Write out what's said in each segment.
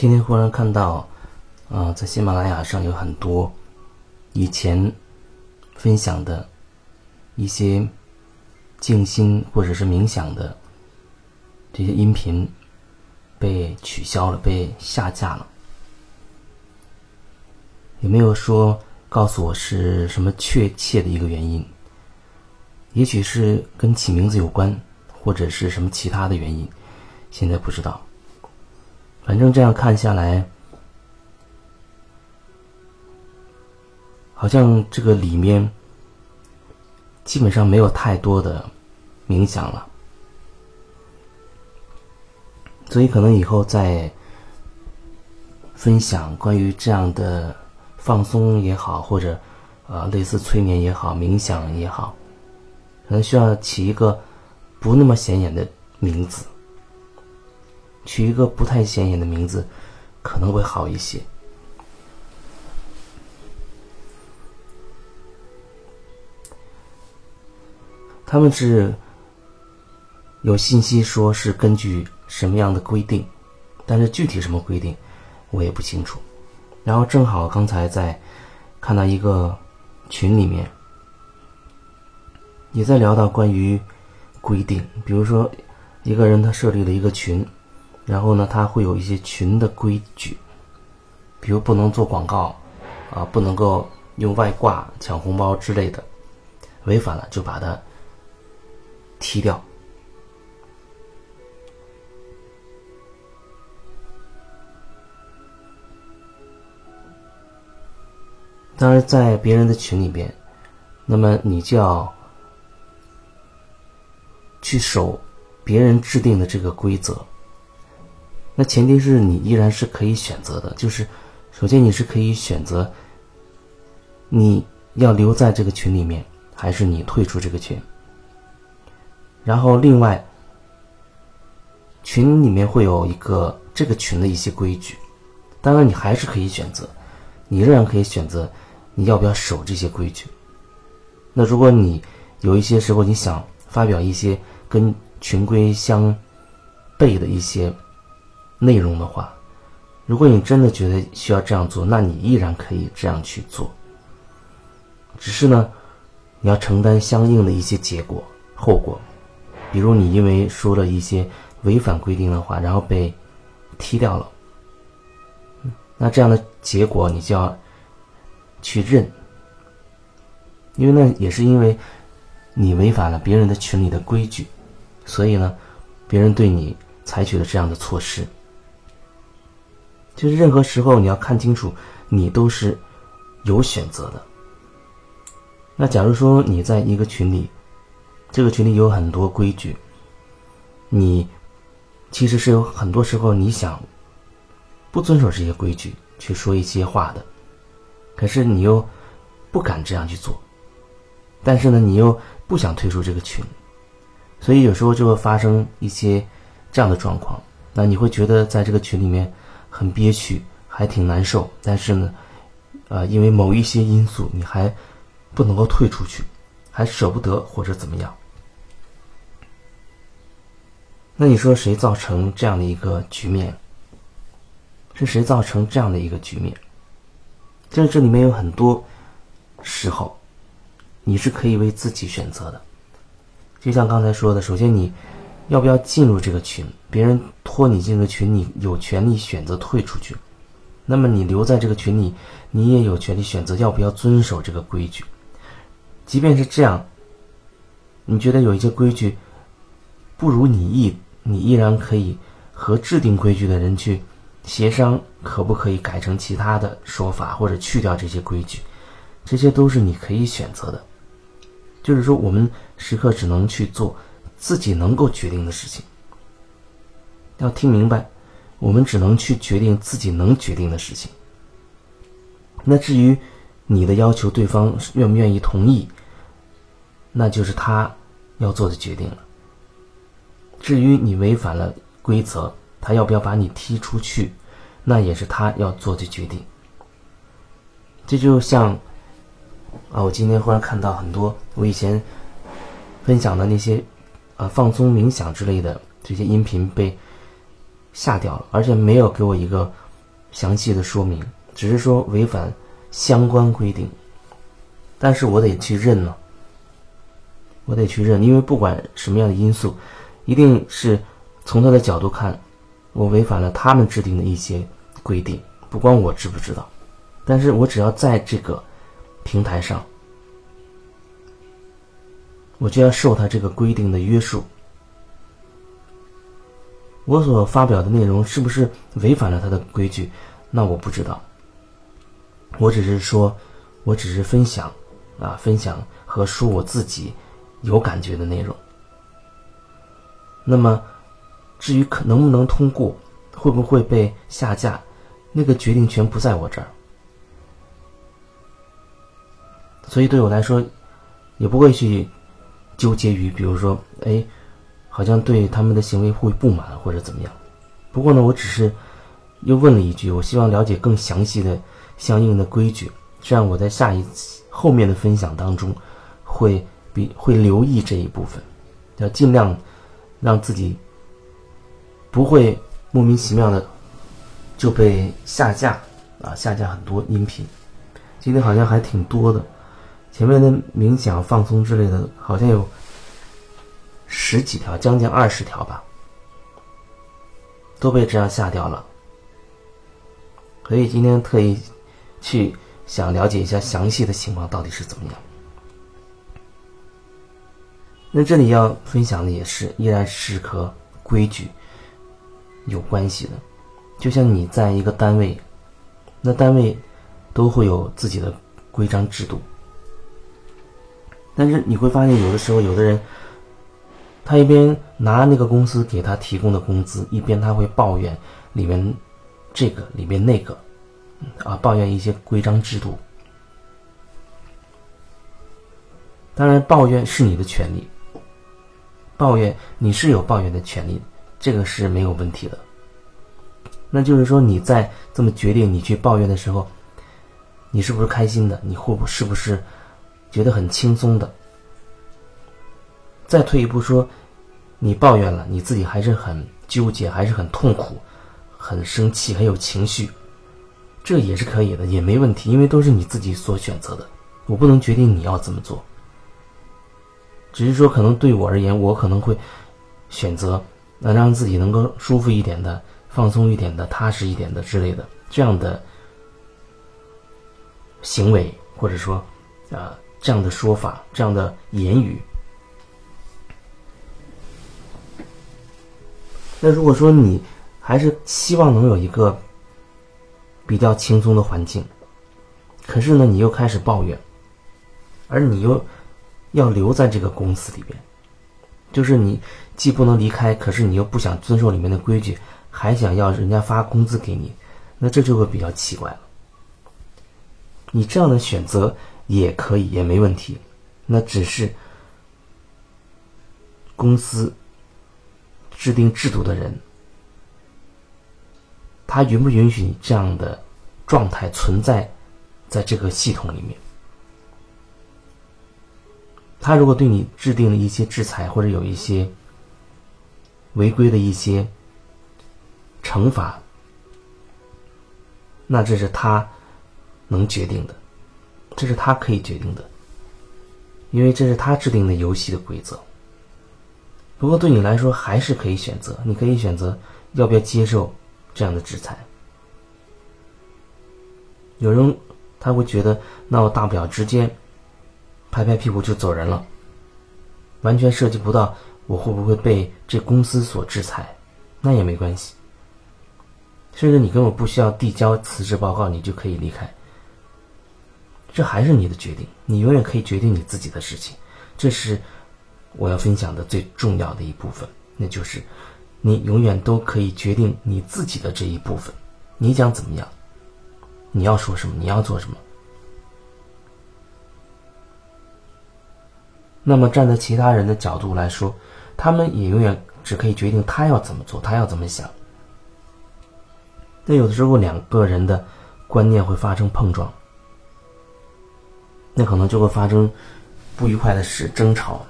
今天忽然看到，啊，在喜马拉雅上有很多以前分享的一些静心或者是冥想的这些音频被取消了，被下架了。有没有说告诉我是什么确切的一个原因？也许是跟起名字有关，或者是什么其他的原因，现在不知道。反正这样看下来，好像这个里面基本上没有太多的冥想了，所以可能以后再分享关于这样的放松也好，或者呃类似催眠也好、冥想也好，可能需要起一个不那么显眼的名字。取一个不太显眼的名字，可能会好一些。他们是有信息说是根据什么样的规定，但是具体什么规定我也不清楚。然后正好刚才在看到一个群里面，也在聊到关于规定，比如说一个人他设立了一个群。然后呢，他会有一些群的规矩，比如不能做广告，啊，不能够用外挂抢红包之类的，违反了就把它踢掉。当然，在别人的群里边，那么你就要去守别人制定的这个规则。那前提是你依然是可以选择的，就是首先你是可以选择你要留在这个群里面，还是你退出这个群。然后另外，群里面会有一个这个群的一些规矩，当然你还是可以选择，你仍然可以选择你要不要守这些规矩。那如果你有一些时候你想发表一些跟群规相悖的一些。内容的话，如果你真的觉得需要这样做，那你依然可以这样去做。只是呢，你要承担相应的一些结果后果，比如你因为说了一些违反规定的话，然后被踢掉了，那这样的结果你就要去认，因为那也是因为你违反了别人的群里的规矩，所以呢，别人对你采取了这样的措施。就是任何时候你要看清楚，你都是有选择的。那假如说你在一个群里，这个群里有很多规矩，你其实是有很多时候你想不遵守这些规矩去说一些话的，可是你又不敢这样去做，但是呢，你又不想退出这个群，所以有时候就会发生一些这样的状况。那你会觉得在这个群里面。很憋屈，还挺难受。但是呢，呃，因为某一些因素，你还不能够退出去，还舍不得或者怎么样。那你说谁造成这样的一个局面？是谁造成这样的一个局面？就是这里面有很多时候，你是可以为自己选择的。就像刚才说的，首先你。要不要进入这个群？别人拖你进入群，你有权利选择退出去。那么你留在这个群里，你也有权利选择要不要遵守这个规矩。即便是这样，你觉得有一些规矩不如你意，你依然可以和制定规矩的人去协商，可不可以改成其他的说法，或者去掉这些规矩。这些都是你可以选择的。就是说，我们时刻只能去做。自己能够决定的事情，要听明白，我们只能去决定自己能决定的事情。那至于你的要求，对方愿不愿意同意，那就是他要做的决定了。至于你违反了规则，他要不要把你踢出去，那也是他要做的决定。这就像啊，我今天忽然看到很多我以前分享的那些。呃，放松冥想之类的这些音频被下掉了，而且没有给我一个详细的说明，只是说违反相关规定，但是我得去认呢，我得去认，因为不管什么样的因素，一定是从他的角度看，我违反了他们制定的一些规定，不管我知不知道，但是我只要在这个平台上，我就要受他这个规定的约束。我所发表的内容是不是违反了他的规矩？那我不知道。我只是说，我只是分享，啊，分享和说我自己有感觉的内容。那么，至于可能不能通过，会不会被下架，那个决定权不在我这儿。所以对我来说，也不会去纠结于，比如说，哎。好像对他们的行为会不满或者怎么样，不过呢，我只是又问了一句，我希望了解更详细的相应的规矩，这样我在下一次后面的分享当中会比会留意这一部分，要尽量让自己不会莫名其妙的就被下架啊，下架很多音频，今天好像还挺多的，前面的冥想放松之类的，好像有。十几条，将近二十条吧，都被这样下掉了。所以今天特意去想了解一下详细的情况到底是怎么样。那这里要分享的也是依然是和规矩有关系的，就像你在一个单位，那单位都会有自己的规章制度，但是你会发现有的时候有的人。他一边拿那个公司给他提供的工资，一边他会抱怨里面这个里面那个，啊，抱怨一些规章制度。当然，抱怨是你的权利，抱怨你是有抱怨的权利，这个是没有问题的。那就是说，你在这么决定你去抱怨的时候，你是不是开心的？你会不是不是觉得很轻松的？再退一步说。你抱怨了，你自己还是很纠结，还是很痛苦，很生气，很有情绪，这也是可以的，也没问题，因为都是你自己所选择的，我不能决定你要怎么做。只是说，可能对我而言，我可能会选择能让自己能够舒服一点的、放松一点的、踏实一点的之类的这样的行为，或者说啊这样的说法、这样的言语。那如果说你还是希望能有一个比较轻松的环境，可是呢，你又开始抱怨，而你又要留在这个公司里边，就是你既不能离开，可是你又不想遵守里面的规矩，还想要人家发工资给你，那这就会比较奇怪了。你这样的选择也可以，也没问题，那只是公司。制定制度的人，他允不允许你这样的状态存在在这个系统里面？他如果对你制定了一些制裁，或者有一些违规的一些惩罚，那这是他能决定的，这是他可以决定的，因为这是他制定的游戏的规则。不过对你来说还是可以选择，你可以选择要不要接受这样的制裁。有人他会觉得，那我大不了直接拍拍屁股就走人了，完全涉及不到我会不会被这公司所制裁，那也没关系。甚至你根本不需要递交辞职报告，你就可以离开。这还是你的决定，你永远可以决定你自己的事情，这是。我要分享的最重要的一部分，那就是你永远都可以决定你自己的这一部分。你想怎么样？你要说什么？你要做什么？那么站在其他人的角度来说，他们也永远只可以决定他要怎么做，他要怎么想。那有的时候两个人的观念会发生碰撞，那可能就会发生不愉快的事，争吵。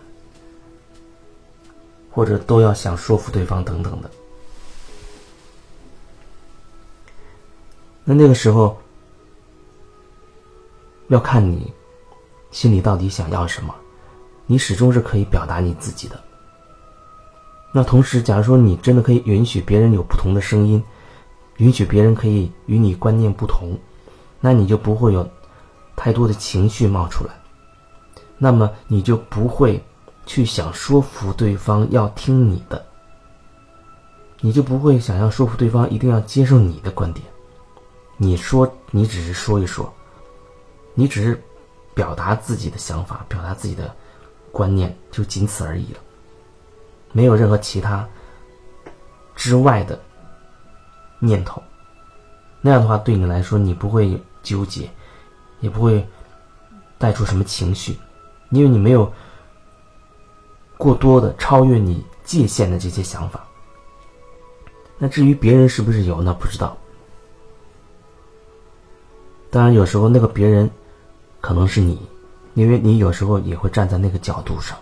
或者都要想说服对方等等的，那那个时候要看你心里到底想要什么，你始终是可以表达你自己的。那同时，假如说你真的可以允许别人有不同的声音，允许别人可以与你观念不同，那你就不会有太多的情绪冒出来，那么你就不会去想说服对方要听你的，你就不会想要说服对方一定要接受你的观点。你说你只是说一说，你只是表达自己的想法，表达自己的观念，就仅此而已了。没有任何其他之外的念头，那样的话对你来说，你不会纠结，也不会带出什么情绪，因为你没有过多的超越你界限的这些想法。那至于别人是不是有，那不知道。当然，有时候那个别人可能是你，因为你有时候也会站在那个角度上。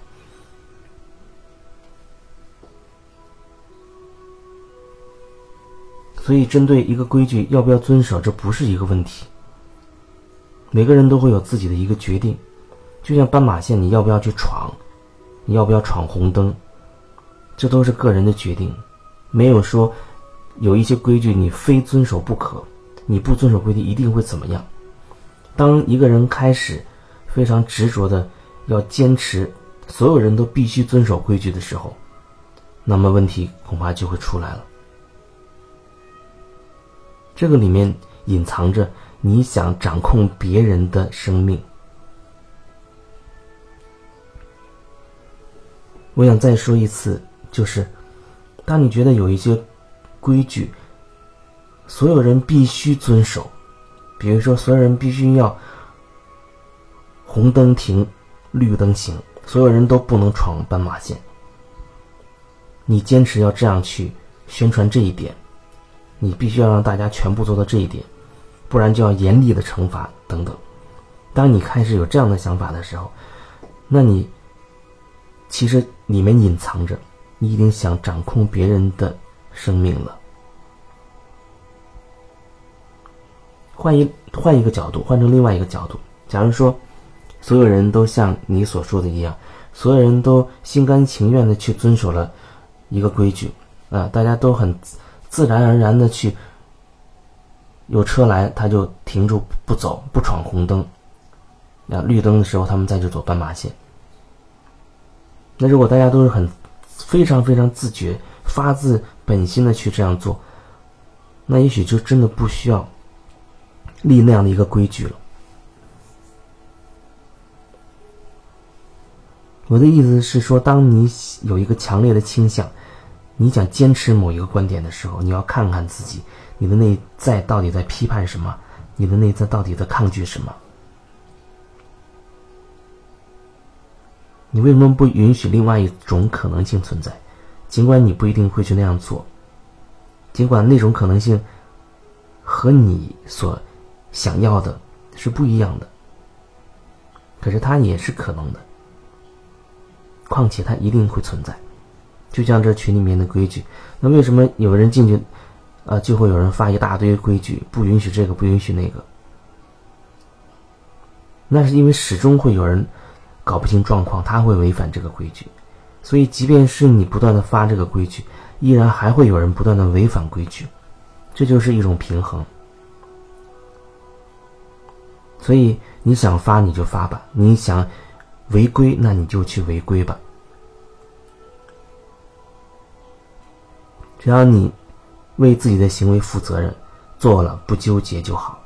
所以，针对一个规矩要不要遵守，这不是一个问题。每个人都会有自己的一个决定，就像斑马线，你要不要去闯，你要不要闯红灯，这都是个人的决定，没有说有一些规矩你非遵守不可，你不遵守规定一定会怎么样。当一个人开始非常执着的要坚持所有人都必须遵守规矩的时候，那么问题恐怕就会出来了。这个里面隐藏着你想掌控别人的生命。我想再说一次，就是当你觉得有一些规矩，所有人必须遵守，比如说所有人必须要红灯停，绿灯行，所有人都不能闯斑马线。你坚持要这样去宣传这一点。你必须要让大家全部做到这一点，不然就要严厉的惩罚等等。当你开始有这样的想法的时候，那你其实里面隐藏着你已经想掌控别人的生命了。换一换一个角度，换成另外一个角度，假如说所有人都像你所说的一样，所有人都心甘情愿的去遵守了一个规矩啊，大家都很。自然而然的去，有车来他就停住不走不闯红灯，啊绿灯的时候他们再去走斑马线。那如果大家都是很非常非常自觉、发自本心的去这样做，那也许就真的不需要立那样的一个规矩了。我的意思是说，当你有一个强烈的倾向。你想坚持某一个观点的时候，你要看看自己，你的内在到底在批判什么？你的内在到底在抗拒什么？你为什么不允许另外一种可能性存在？尽管你不一定会去那样做，尽管那种可能性和你所想要的是不一样的，可是它也是可能的。况且它一定会存在。就像这群里面的规矩，那为什么有人进去，啊，就会有人发一大堆规矩，不允许这个，不允许那个？那是因为始终会有人搞不清状况，他会违反这个规矩，所以即便是你不断的发这个规矩，依然还会有人不断的违反规矩，这就是一种平衡。所以你想发你就发吧，你想违规那你就去违规吧。只要你为自己的行为负责任，做了不纠结就好。